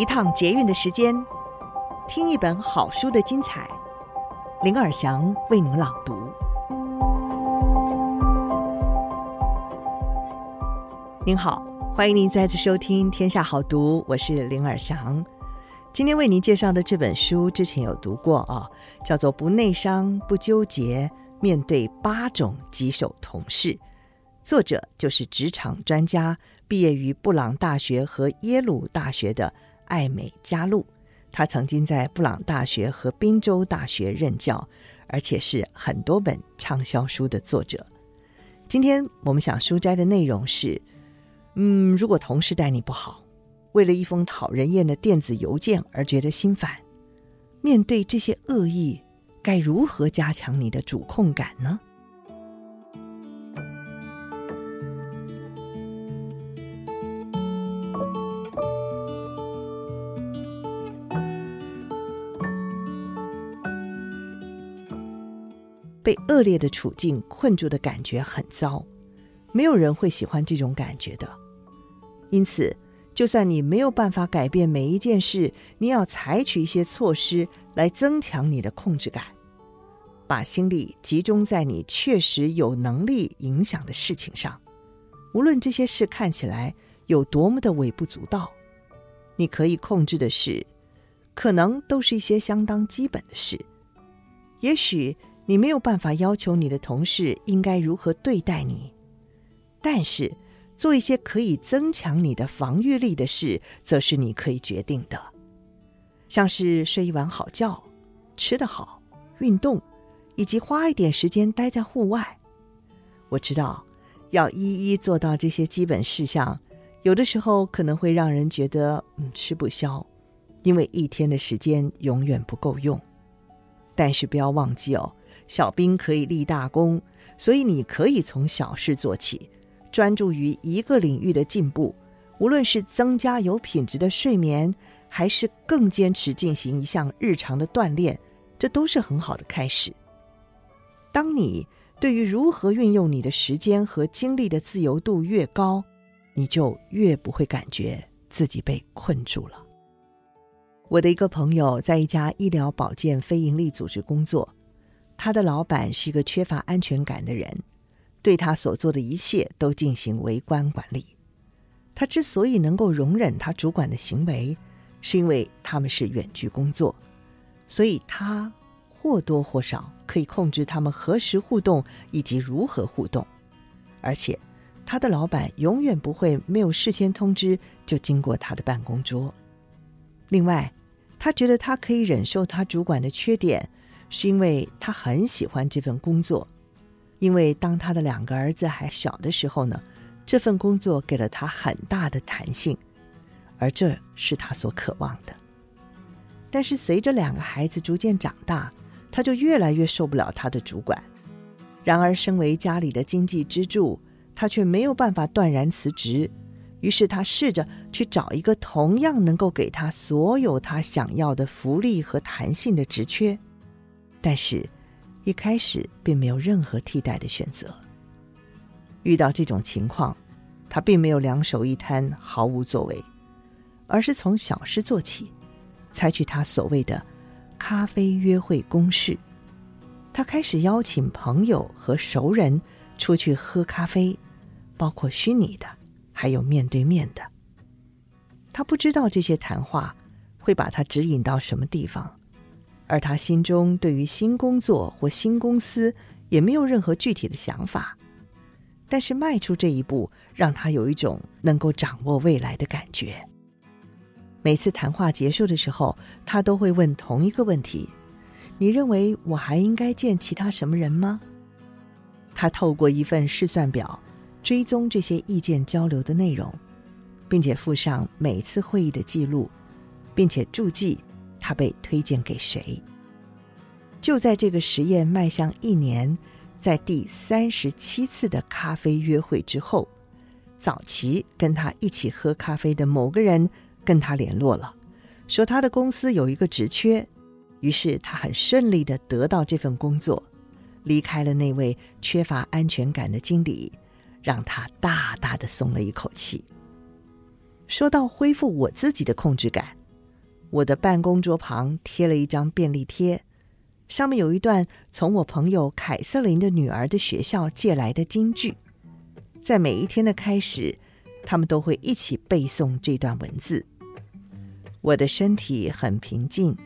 一趟捷运的时间，听一本好书的精彩。林尔祥为您朗读。您好，欢迎您再次收听《天下好读》，我是林尔祥。今天为您介绍的这本书，之前有读过啊，叫做《不内伤不纠结：面对八种棘手同事》，作者就是职场专家，毕业于布朗大学和耶鲁大学的。艾美加禄，他曾经在布朗大学和宾州大学任教，而且是很多本畅销书的作者。今天我们想书摘的内容是：嗯，如果同事待你不好，为了一封讨人厌的电子邮件而觉得心烦，面对这些恶意，该如何加强你的主控感呢？被恶劣的处境困住的感觉很糟，没有人会喜欢这种感觉的。因此，就算你没有办法改变每一件事，你要采取一些措施来增强你的控制感，把心力集中在你确实有能力影响的事情上，无论这些事看起来有多么的微不足道，你可以控制的事，可能都是一些相当基本的事，也许。你没有办法要求你的同事应该如何对待你，但是做一些可以增强你的防御力的事，则是你可以决定的，像是睡一晚好觉、吃得好、运动，以及花一点时间待在户外。我知道，要一一做到这些基本事项，有的时候可能会让人觉得嗯吃不消，因为一天的时间永远不够用。但是不要忘记哦。小兵可以立大功，所以你可以从小事做起，专注于一个领域的进步。无论是增加有品质的睡眠，还是更坚持进行一项日常的锻炼，这都是很好的开始。当你对于如何运用你的时间和精力的自由度越高，你就越不会感觉自己被困住了。我的一个朋友在一家医疗保健非营利组织工作。他的老板是一个缺乏安全感的人，对他所做的一切都进行微观管理。他之所以能够容忍他主管的行为，是因为他们是远距工作，所以他或多或少可以控制他们何时互动以及如何互动。而且，他的老板永远不会没有事先通知就经过他的办公桌。另外，他觉得他可以忍受他主管的缺点。是因为他很喜欢这份工作，因为当他的两个儿子还小的时候呢，这份工作给了他很大的弹性，而这是他所渴望的。但是随着两个孩子逐渐长大，他就越来越受不了他的主管。然而，身为家里的经济支柱，他却没有办法断然辞职。于是，他试着去找一个同样能够给他所有他想要的福利和弹性的职缺。但是，一开始并没有任何替代的选择。遇到这种情况，他并没有两手一摊毫无作为，而是从小事做起，采取他所谓的“咖啡约会公式”。他开始邀请朋友和熟人出去喝咖啡，包括虚拟的，还有面对面的。他不知道这些谈话会把他指引到什么地方。而他心中对于新工作或新公司也没有任何具体的想法，但是迈出这一步，让他有一种能够掌握未来的感觉。每次谈话结束的时候，他都会问同一个问题：“你认为我还应该见其他什么人吗？”他透过一份试算表，追踪这些意见交流的内容，并且附上每次会议的记录，并且注记他被推荐给谁。就在这个实验迈向一年，在第三十七次的咖啡约会之后，早期跟他一起喝咖啡的某个人跟他联络了，说他的公司有一个职缺，于是他很顺利的得到这份工作，离开了那位缺乏安全感的经理，让他大大的松了一口气。说到恢复我自己的控制感，我的办公桌旁贴了一张便利贴。上面有一段从我朋友凯瑟琳的女儿的学校借来的金句，在每一天的开始，他们都会一起背诵这段文字。我的身体很平静，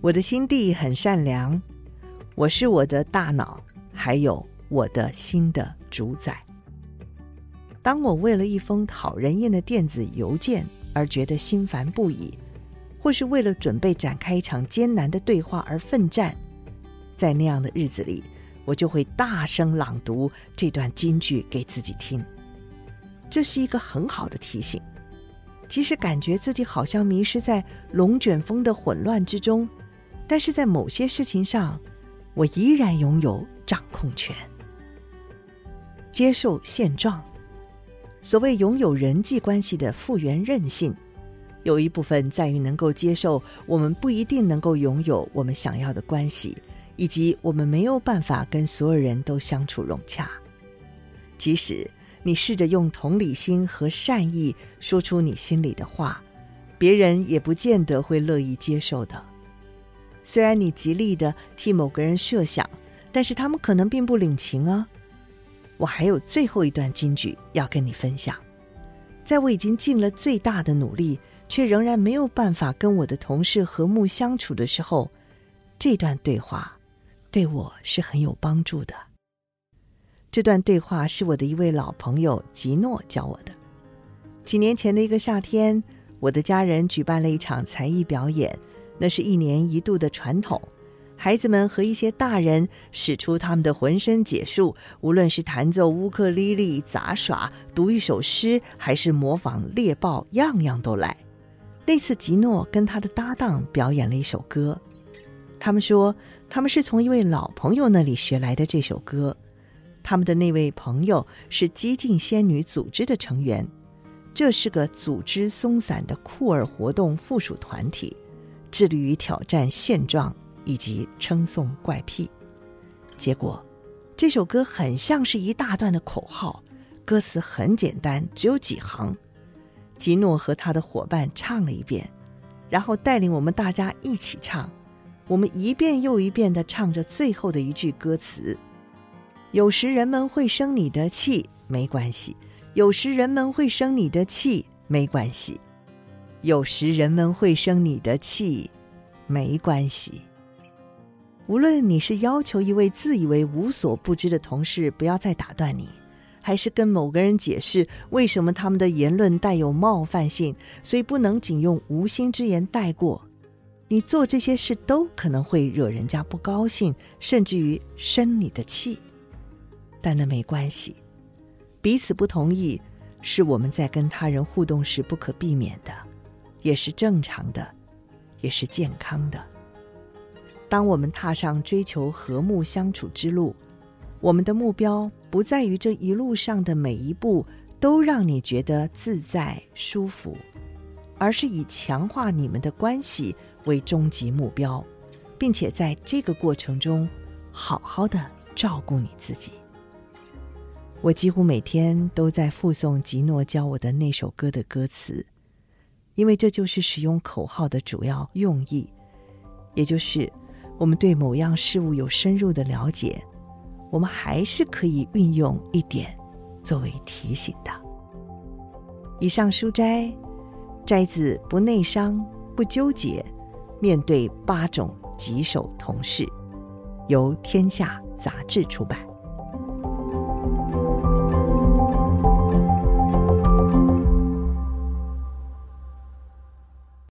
我的心地很善良，我是我的大脑，还有我的心的主宰。当我为了一封讨人厌的电子邮件而觉得心烦不已，或是为了准备展开一场艰难的对话而奋战。在那样的日子里，我就会大声朗读这段金句给自己听。这是一个很好的提醒。即使感觉自己好像迷失在龙卷风的混乱之中，但是在某些事情上，我依然拥有掌控权。接受现状。所谓拥有人际关系的复原韧性，有一部分在于能够接受我们不一定能够拥有我们想要的关系。以及我们没有办法跟所有人都相处融洽，即使你试着用同理心和善意说出你心里的话，别人也不见得会乐意接受的。虽然你极力的替某个人设想，但是他们可能并不领情啊。我还有最后一段金句要跟你分享，在我已经尽了最大的努力，却仍然没有办法跟我的同事和睦相处的时候，这段对话。对我是很有帮助的。这段对话是我的一位老朋友吉诺教我的。几年前的一个夏天，我的家人举办了一场才艺表演，那是一年一度的传统。孩子们和一些大人使出他们的浑身解数，无论是弹奏乌克丽丽、杂耍、读一首诗，还是模仿猎豹，样样都来。那次吉诺跟他的搭档表演了一首歌。他们说，他们是从一位老朋友那里学来的这首歌。他们的那位朋友是激进仙女组织的成员，这是个组织松散的酷儿活动附属团体，致力于挑战现状以及称颂怪癖。结果，这首歌很像是一大段的口号，歌词很简单，只有几行。吉诺和他的伙伴唱了一遍，然后带领我们大家一起唱。我们一遍又一遍的唱着最后的一句歌词：“有时人们会生你的气，没关系；有时人们会生你的气，没关系；有时人们会生你的气，没关系。”无论你是要求一位自以为无所不知的同事不要再打断你，还是跟某个人解释为什么他们的言论带有冒犯性，所以不能仅用无心之言带过。你做这些事都可能会惹人家不高兴，甚至于生你的气，但那没关系。彼此不同意是我们在跟他人互动时不可避免的，也是正常的，也是健康的。当我们踏上追求和睦相处之路，我们的目标不在于这一路上的每一步都让你觉得自在舒服，而是以强化你们的关系为终极目标，并且在这个过程中，好好的照顾你自己。我几乎每天都在复诵吉诺教我的那首歌的歌词，因为这就是使用口号的主要用意，也就是我们对某样事物有深入的了解，我们还是可以运用一点作为提醒的。以上书斋摘自《不内伤，不纠结》。面对八种棘手同事，由天下杂志出版。